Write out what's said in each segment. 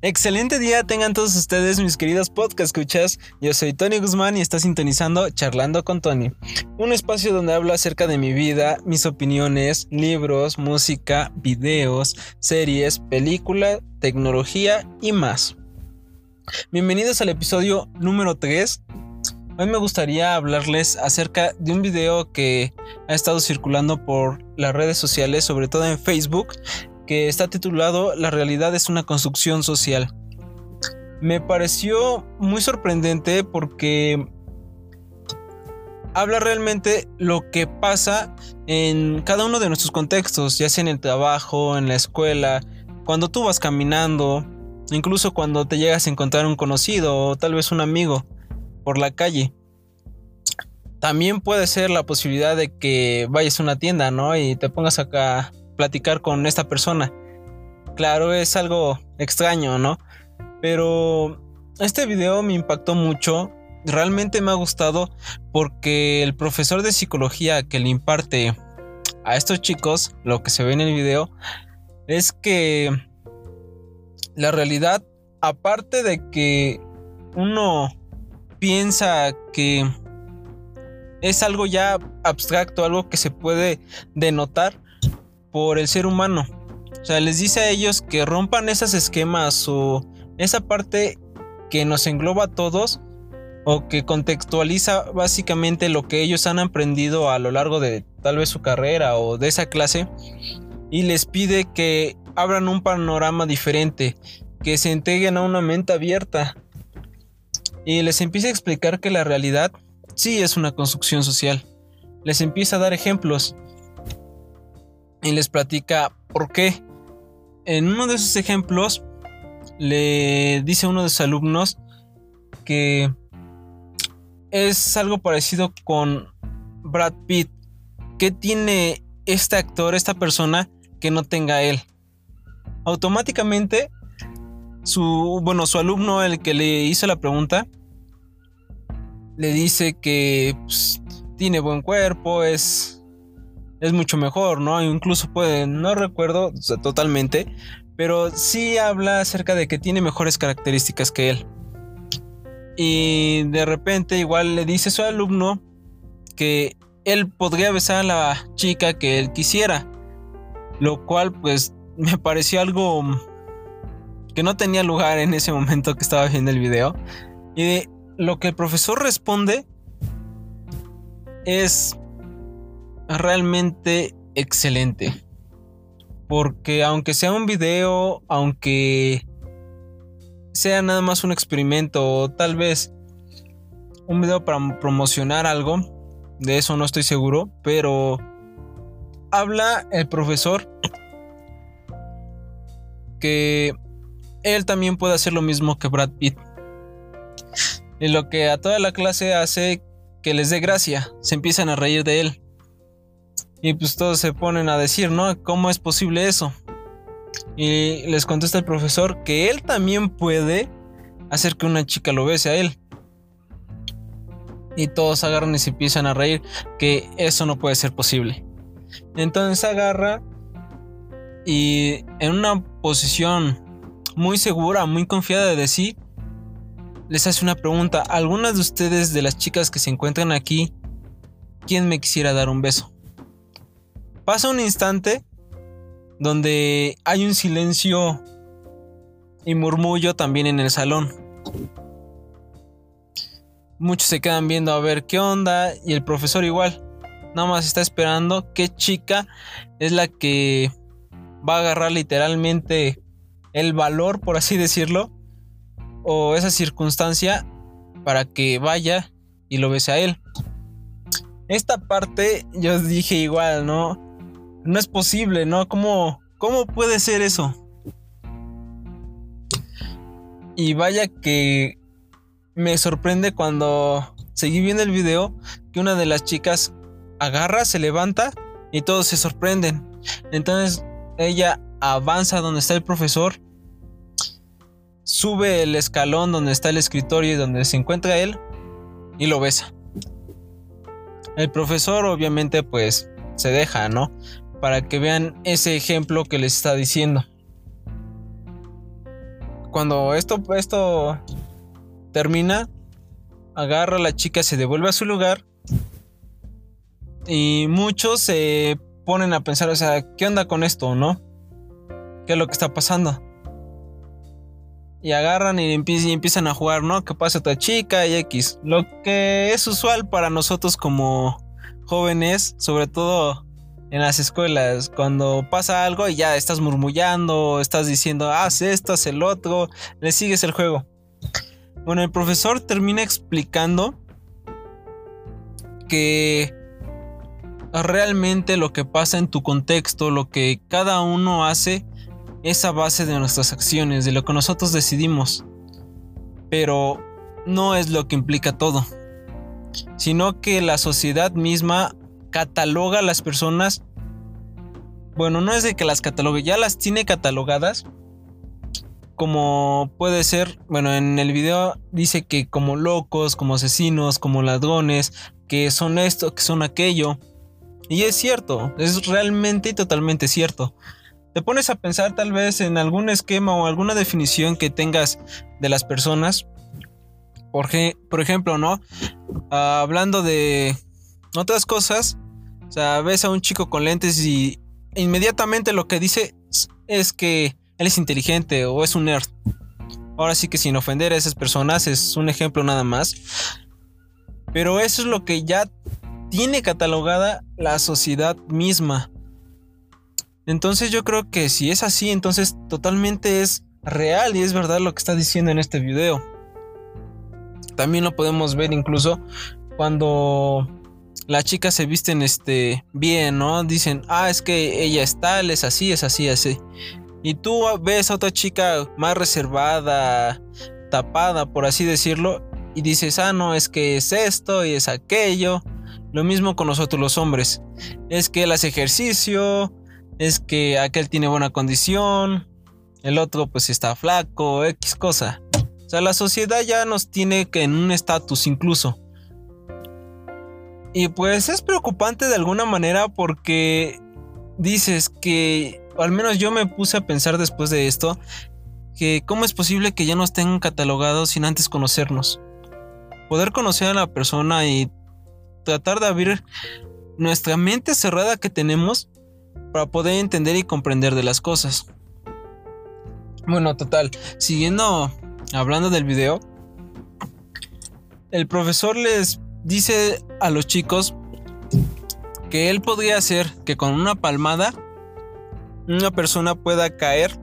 Excelente día tengan todos ustedes, mis queridos podcast escuchas. Yo soy Tony Guzmán y está sintonizando Charlando con Tony, un espacio donde hablo acerca de mi vida, mis opiniones, libros, música, videos, series, películas, tecnología y más. Bienvenidos al episodio número 3. Hoy me gustaría hablarles acerca de un video que ha estado circulando por las redes sociales, sobre todo en Facebook, que está titulado La realidad es una construcción social. Me pareció muy sorprendente porque habla realmente lo que pasa en cada uno de nuestros contextos, ya sea en el trabajo, en la escuela, cuando tú vas caminando, incluso cuando te llegas a encontrar un conocido o tal vez un amigo por la calle. También puede ser la posibilidad de que vayas a una tienda, ¿no? Y te pongas acá platicar con esta persona. Claro, es algo extraño, ¿no? Pero este video me impactó mucho. Realmente me ha gustado porque el profesor de psicología que le imparte a estos chicos, lo que se ve en el video, es que la realidad, aparte de que uno piensa que es algo ya abstracto, algo que se puede denotar, por el ser humano. O sea, les dice a ellos que rompan esos esquemas o esa parte que nos engloba a todos o que contextualiza básicamente lo que ellos han aprendido a lo largo de tal vez su carrera o de esa clase y les pide que abran un panorama diferente, que se entreguen a una mente abierta y les empieza a explicar que la realidad sí es una construcción social. Les empieza a dar ejemplos y les platica por qué. En uno de esos ejemplos le dice uno de sus alumnos que es algo parecido con Brad Pitt. ¿Qué tiene este actor, esta persona que no tenga él? Automáticamente su bueno, su alumno el que le hizo la pregunta le dice que pues, tiene buen cuerpo, es es mucho mejor, ¿no? Incluso puede, no recuerdo totalmente, pero sí habla acerca de que tiene mejores características que él. Y de repente igual le dice a su alumno que él podría besar a la chica que él quisiera, lo cual pues me pareció algo que no tenía lugar en ese momento que estaba viendo el video. Y lo que el profesor responde es realmente excelente. Porque aunque sea un video, aunque sea nada más un experimento o tal vez un video para promocionar algo, de eso no estoy seguro, pero habla el profesor que él también puede hacer lo mismo que Brad Pitt. Y lo que a toda la clase hace que les dé gracia, se empiezan a reír de él. Y pues todos se ponen a decir, ¿no? ¿Cómo es posible eso? Y les contesta el profesor que él también puede hacer que una chica lo bese a él. Y todos agarran y se empiezan a reír que eso no puede ser posible. Entonces agarra y en una posición muy segura, muy confiada de sí, les hace una pregunta. ¿Algunas de ustedes, de las chicas que se encuentran aquí, quién me quisiera dar un beso? Pasa un instante donde hay un silencio y murmullo también en el salón. Muchos se quedan viendo a ver qué onda y el profesor igual. Nada más está esperando qué chica es la que va a agarrar literalmente el valor, por así decirlo, o esa circunstancia para que vaya y lo bese a él. Esta parte yo dije igual, ¿no? No es posible, ¿no? ¿Cómo, cómo puede ser eso? Y vaya que me sorprende cuando seguí viendo el video que una de las chicas agarra, se levanta y todos se sorprenden. Entonces ella avanza donde está el profesor, sube el escalón donde está el escritorio y donde se encuentra él y lo besa. El profesor obviamente pues se deja, ¿no? Para que vean ese ejemplo que les está diciendo. cuando esto, esto termina, agarra a la chica, se devuelve a su lugar. Y muchos se ponen a pensar, o sea, ¿qué onda con esto, no? ¿Qué es lo que está pasando? Y agarran y, empiezan a jugar, ¿no? ¿Qué pasa esta chica y X? Lo que es usual para nosotros como jóvenes, sobre todo en las escuelas, cuando pasa algo y ya estás murmullando, estás diciendo, haz esto, haz el otro, le sigues el juego. Bueno, el profesor termina explicando que realmente lo que pasa en tu contexto, lo que cada uno hace, es a base de nuestras acciones, de lo que nosotros decidimos. Pero no es lo que implica todo, sino que la sociedad misma cataloga a las personas. Bueno, no es de que las catalogue, ya las tiene catalogadas. Como puede ser, bueno, en el video dice que como locos, como asesinos, como ladrones, que son esto, que son aquello. Y es cierto, es realmente y totalmente cierto. Te pones a pensar tal vez en algún esquema o alguna definición que tengas de las personas. Por, por ejemplo, ¿no? Ah, hablando de otras cosas, o sea, ves a un chico con lentes y inmediatamente lo que dice es que él es inteligente o es un nerd. Ahora sí que sin ofender a esas personas es un ejemplo nada más. Pero eso es lo que ya tiene catalogada la sociedad misma. Entonces yo creo que si es así, entonces totalmente es real y es verdad lo que está diciendo en este video. También lo podemos ver incluso cuando las chicas se visten este bien, ¿no? Dicen, "Ah, es que ella es tal, es así, es así, así." Y tú ves a otra chica más reservada, tapada, por así decirlo, y dices, "Ah, no, es que es esto y es aquello." Lo mismo con nosotros los hombres. Es que él hace ejercicio, es que aquel tiene buena condición, el otro pues está flaco, X cosa. O sea, la sociedad ya nos tiene que en un estatus incluso. Y pues es preocupante de alguna manera porque dices que, al menos yo me puse a pensar después de esto, que cómo es posible que ya nos tengan catalogados sin antes conocernos. Poder conocer a la persona y tratar de abrir nuestra mente cerrada que tenemos para poder entender y comprender de las cosas. Bueno, total, siguiendo hablando del video, el profesor les dice a los chicos que él podría hacer que con una palmada una persona pueda caer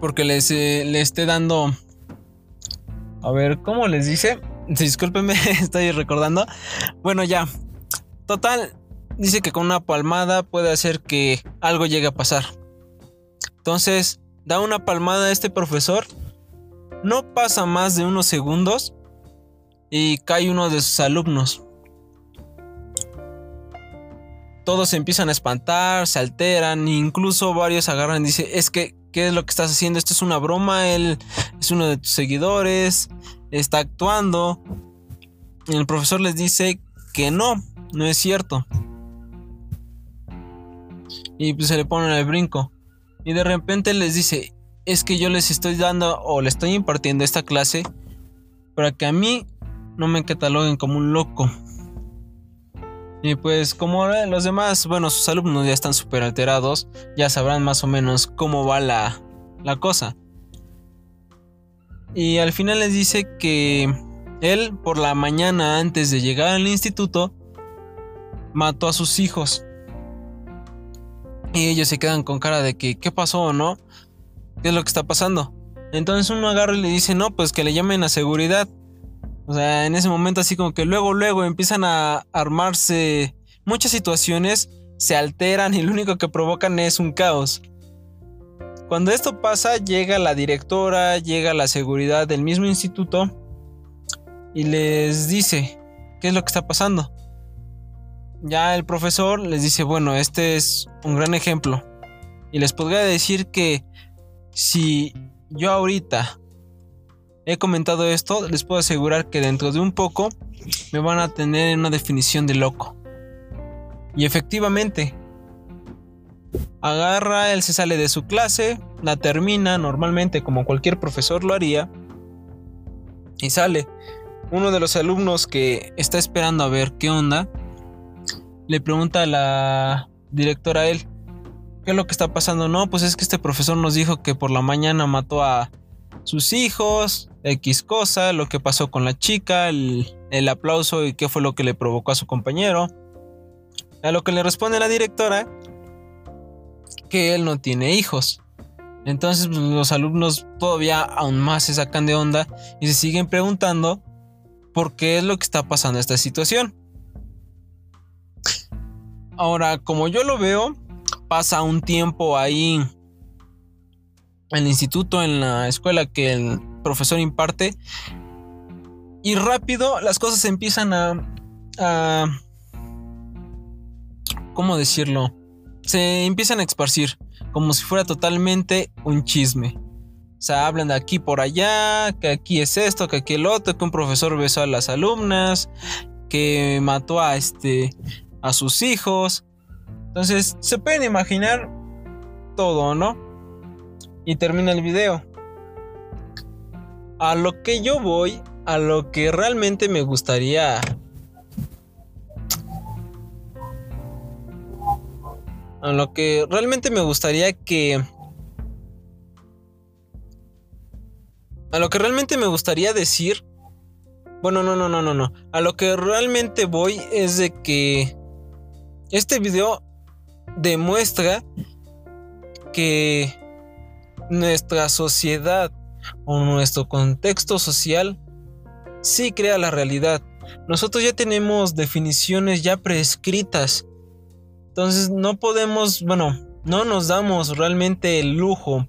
porque les, eh, le esté dando... A ver, ¿cómo les dice? Discúlpenme, estoy recordando. Bueno, ya. Total, dice que con una palmada puede hacer que algo llegue a pasar. Entonces, da una palmada a este profesor. No pasa más de unos segundos y cae uno de sus alumnos. Todos se empiezan a espantar, se alteran, incluso varios agarran y dicen, es que, ¿qué es lo que estás haciendo? Esto es una broma, él es uno de tus seguidores, está actuando. Y el profesor les dice que no, no es cierto y pues se le ponen al brinco. Y de repente les dice, es que yo les estoy dando o le estoy impartiendo esta clase para que a mí no me cataloguen como un loco. Y pues como los demás, bueno, sus alumnos ya están súper alterados, ya sabrán más o menos cómo va la, la cosa. Y al final les dice que él por la mañana antes de llegar al instituto mató a sus hijos. Y ellos se quedan con cara de que, ¿qué pasó, no? ¿Qué es lo que está pasando? Entonces uno agarra y le dice, no, pues que le llamen a seguridad. O sea, en ese momento así como que luego, luego empiezan a armarse muchas situaciones, se alteran y lo único que provocan es un caos. Cuando esto pasa, llega la directora, llega la seguridad del mismo instituto y les dice, ¿qué es lo que está pasando? ya el profesor les dice, bueno, este es un gran ejemplo. Y les podría decir que si yo ahorita he comentado esto, les puedo asegurar que dentro de un poco me van a tener una definición de loco. Y efectivamente, agarra, él se sale de su clase, la termina normalmente como cualquier profesor lo haría y sale. Uno de los alumnos que está esperando a ver qué onda, le pregunta a la directora a él, ¿qué es lo que está pasando? No, pues es que este profesor nos dijo que por la mañana mató a sus hijos, X cosa, lo que pasó con la chica, el, el aplauso y qué fue lo que le provocó a su compañero. A lo que le responde la directora que él no tiene hijos. Entonces pues, los alumnos todavía aún más se sacan de onda y se siguen preguntando por qué es lo que está pasando esta situación. Ahora, como yo lo veo, pasa un tiempo ahí en el instituto, en la escuela que el profesor imparte. Y rápido las cosas empiezan a... ¿Cómo decirlo? Se empiezan a esparcir como si fuera totalmente un chisme. O sea, hablan de aquí por allá, que aquí es esto, que aquí el otro, que un profesor besó a las alumnas, que mató a este a sus hijos. Entonces, se pueden imaginar todo, ¿no? Y termina el video. A lo que yo voy, a lo que realmente me gustaría a lo que realmente me gustaría que... A lo que realmente me gustaría decir... Bueno, no, no, no, no, no. A lo que realmente voy es de que este video demuestra que nuestra sociedad o nuestro contexto social sí crea la realidad. Nosotros ya tenemos definiciones ya prescritas entonces no podemos, bueno, no nos damos realmente el lujo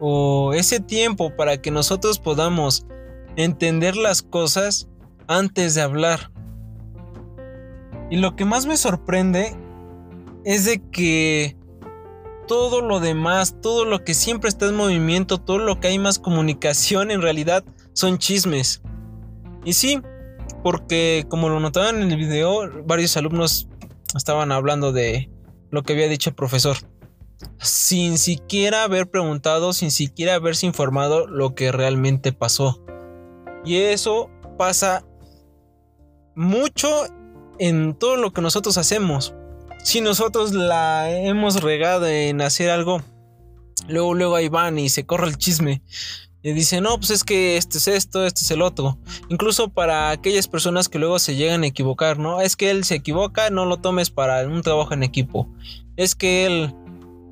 o ese tiempo para que nosotros podamos entender las cosas antes de hablar. Y lo que más me sorprende es de que todo lo demás, todo lo que siempre está en movimiento, todo lo que hay más comunicación en realidad son chismes. Y sí, porque como lo notaban en el video, varios alumnos estaban hablando de lo que había dicho el profesor. Sin siquiera haber preguntado, sin siquiera haberse informado lo que realmente pasó. Y eso pasa mucho en todo lo que nosotros hacemos. Si nosotros la hemos regado en hacer algo, luego luego ahí van y se corre el chisme. Y dice, no, pues es que este es esto, este es el otro. Incluso para aquellas personas que luego se llegan a equivocar, ¿no? Es que él se equivoca, no lo tomes para un trabajo en equipo. Es que él,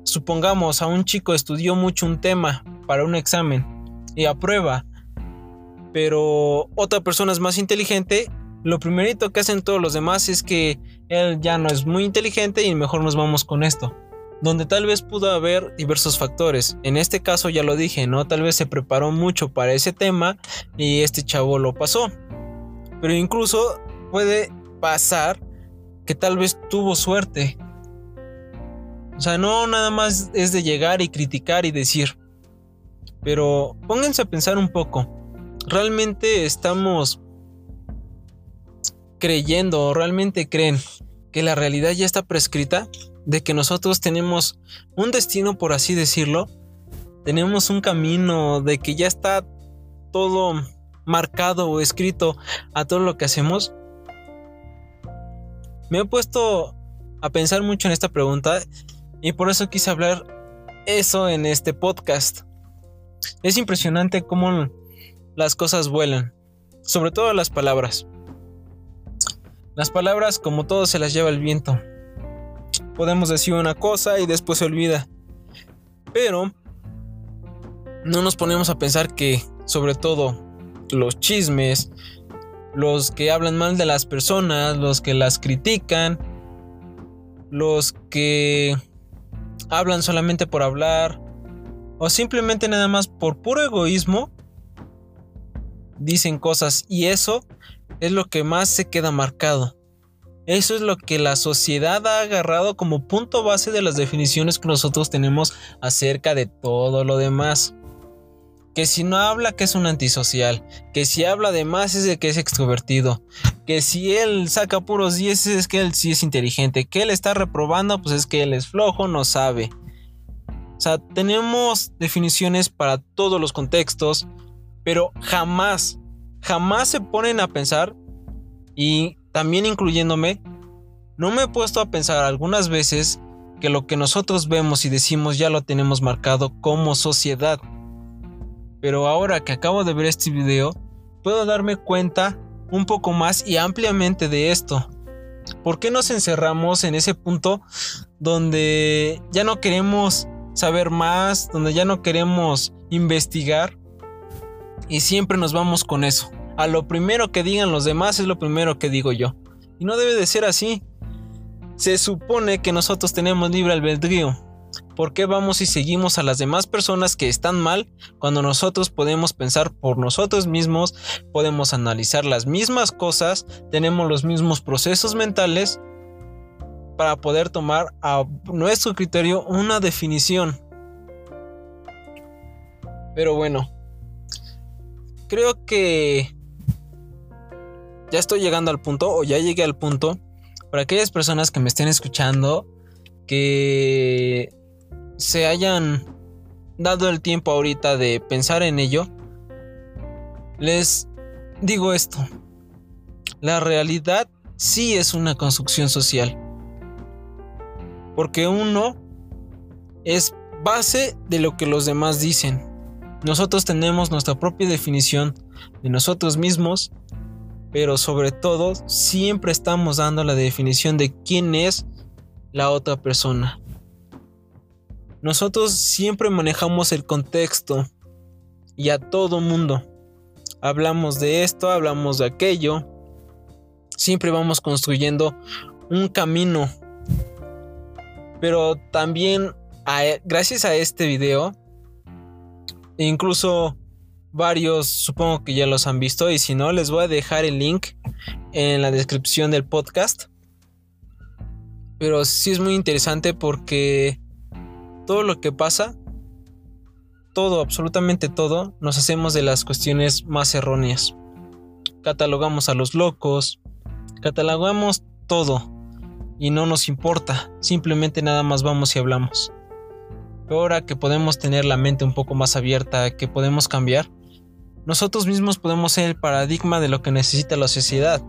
supongamos, a un chico estudió mucho un tema para un examen y aprueba. Pero otra persona es más inteligente. Lo primerito que hacen todos los demás es que él ya no es muy inteligente y mejor nos vamos con esto donde tal vez pudo haber diversos factores. En este caso ya lo dije, ¿no? Tal vez se preparó mucho para ese tema y este chavo lo pasó. Pero incluso puede pasar que tal vez tuvo suerte. O sea, no nada más es de llegar y criticar y decir. Pero pónganse a pensar un poco. ¿Realmente estamos creyendo o realmente creen que la realidad ya está prescrita? de que nosotros tenemos un destino, por así decirlo, tenemos un camino, de que ya está todo marcado o escrito a todo lo que hacemos. Me he puesto a pensar mucho en esta pregunta y por eso quise hablar eso en este podcast. Es impresionante cómo las cosas vuelan, sobre todo las palabras. Las palabras como todo se las lleva el viento podemos decir una cosa y después se olvida. Pero no nos ponemos a pensar que, sobre todo, los chismes, los que hablan mal de las personas, los que las critican, los que hablan solamente por hablar, o simplemente nada más por puro egoísmo, dicen cosas y eso es lo que más se queda marcado. Eso es lo que la sociedad ha agarrado como punto base de las definiciones que nosotros tenemos acerca de todo lo demás. Que si no habla que es un antisocial, que si habla de más es de que es extrovertido, que si él saca puros 10 es que él sí es inteligente, que él está reprobando pues es que él es flojo, no sabe. O sea, tenemos definiciones para todos los contextos, pero jamás, jamás se ponen a pensar, y también incluyéndome, no me he puesto a pensar algunas veces que lo que nosotros vemos y decimos ya lo tenemos marcado como sociedad. Pero ahora que acabo de ver este video, puedo darme cuenta un poco más y ampliamente de esto. ¿Por qué nos encerramos en ese punto donde ya no queremos saber más, donde ya no queremos investigar y siempre nos vamos con eso? A lo primero que digan los demás es lo primero que digo yo. Y no debe de ser así. Se supone que nosotros tenemos libre albedrío. ¿Por qué vamos y seguimos a las demás personas que están mal cuando nosotros podemos pensar por nosotros mismos, podemos analizar las mismas cosas, tenemos los mismos procesos mentales para poder tomar a nuestro criterio una definición? Pero bueno, creo que ya estoy llegando al punto o ya llegué al punto para aquellas personas que me estén escuchando, que se hayan dado el tiempo ahorita de pensar en ello, les digo esto. La realidad sí es una construcción social. Porque uno es base de lo que los demás dicen. Nosotros tenemos nuestra propia definición de nosotros mismos pero sobre todo siempre estamos dando la definición de quién es la otra persona. Nosotros siempre manejamos el contexto y a todo mundo. Hablamos de esto, hablamos de aquello. Siempre vamos construyendo un camino. Pero también gracias a este video, incluso varios supongo que ya los han visto y si no les voy a dejar el link en la descripción del podcast. Pero sí es muy interesante porque todo lo que pasa, todo, absolutamente todo, nos hacemos de las cuestiones más erróneas. Catalogamos a los locos, catalogamos todo y no nos importa, simplemente nada más vamos y hablamos. ahora que podemos tener la mente un poco más abierta, que podemos cambiar, nosotros mismos podemos ser el paradigma de lo que necesita la sociedad.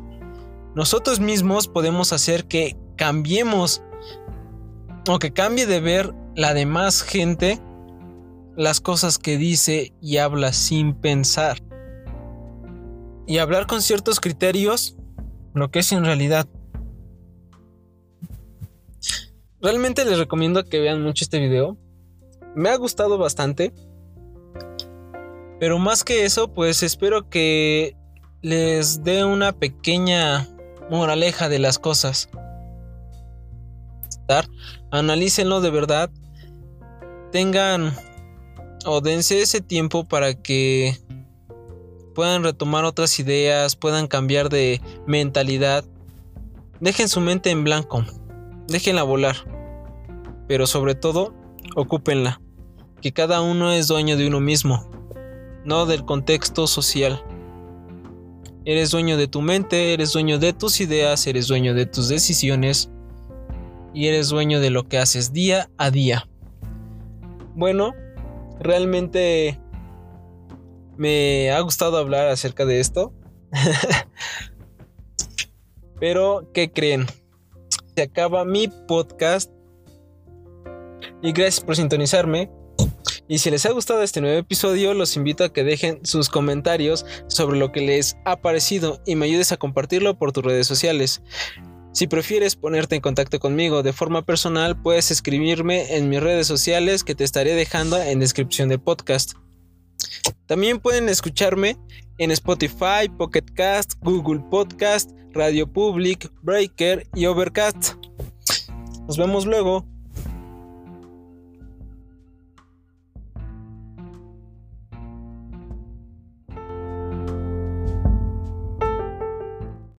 Nosotros mismos podemos hacer que cambiemos o que cambie de ver la demás gente las cosas que dice y habla sin pensar. Y hablar con ciertos criterios lo que es en realidad. Realmente les recomiendo que vean mucho este video. Me ha gustado bastante. Pero más que eso, pues espero que les dé una pequeña moraleja de las cosas. Analícenlo de verdad. Tengan o dense ese tiempo para que puedan retomar otras ideas, puedan cambiar de mentalidad. Dejen su mente en blanco. Déjenla volar. Pero sobre todo, ocúpenla. Que cada uno es dueño de uno mismo no del contexto social. Eres dueño de tu mente, eres dueño de tus ideas, eres dueño de tus decisiones y eres dueño de lo que haces día a día. Bueno, realmente me ha gustado hablar acerca de esto. Pero, ¿qué creen? Se acaba mi podcast. Y gracias por sintonizarme. Y si les ha gustado este nuevo episodio, los invito a que dejen sus comentarios sobre lo que les ha parecido y me ayudes a compartirlo por tus redes sociales. Si prefieres ponerte en contacto conmigo de forma personal, puedes escribirme en mis redes sociales que te estaré dejando en descripción del podcast. También pueden escucharme en Spotify, Pocket Cast, Google Podcast, Radio Public, Breaker y Overcast. Nos vemos luego.